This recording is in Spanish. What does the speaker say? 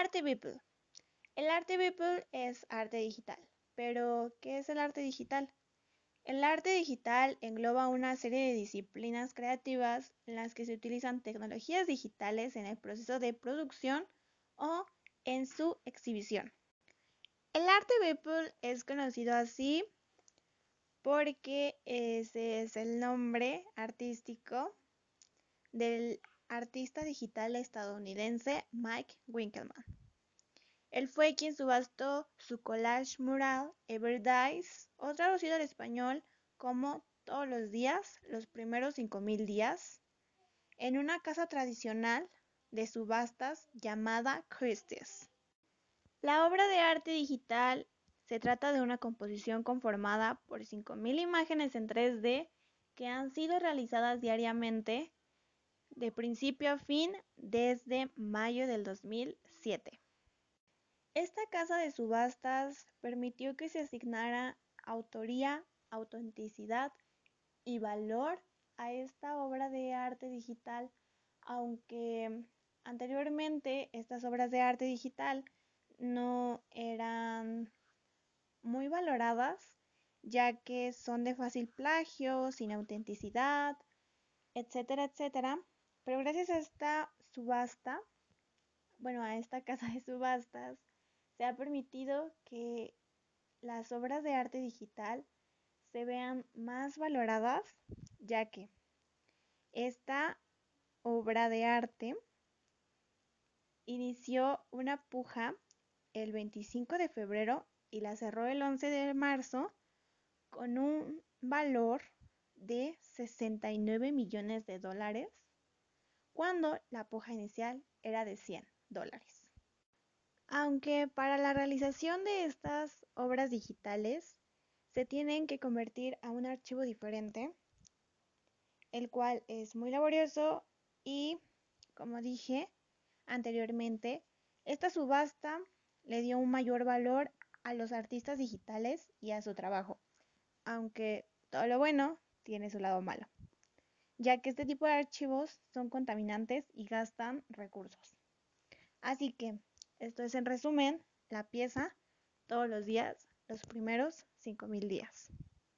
Arte People. El arte People es arte digital. Pero, ¿qué es el arte digital? El arte digital engloba una serie de disciplinas creativas en las que se utilizan tecnologías digitales en el proceso de producción o en su exhibición. El arte Beeple es conocido así porque ese es el nombre artístico del artista digital estadounidense Mike Winkelmann. Él fue quien subastó su collage mural Ever Dies, o traducido al español como Todos los días, los primeros 5000 días, en una casa tradicional de subastas llamada Christie's. La obra de arte digital se trata de una composición conformada por 5.000 imágenes en 3D que han sido realizadas diariamente de principio a fin desde mayo del 2007. Esta casa de subastas permitió que se asignara autoría, autenticidad y valor a esta obra de arte digital, aunque anteriormente estas obras de arte digital no eran muy valoradas, ya que son de fácil plagio, sin autenticidad, etcétera, etcétera. Pero gracias a esta subasta, bueno, a esta casa de subastas, se ha permitido que las obras de arte digital se vean más valoradas, ya que esta obra de arte inició una puja el 25 de febrero y la cerró el 11 de marzo con un valor de 69 millones de dólares, cuando la puja inicial era de 100 dólares. Aunque para la realización de estas obras digitales se tienen que convertir a un archivo diferente, el cual es muy laborioso y, como dije anteriormente, esta subasta le dio un mayor valor a los artistas digitales y a su trabajo, aunque todo lo bueno tiene su lado malo, ya que este tipo de archivos son contaminantes y gastan recursos. Así que esto es en resumen la pieza todos los días, los primeros 5000 días.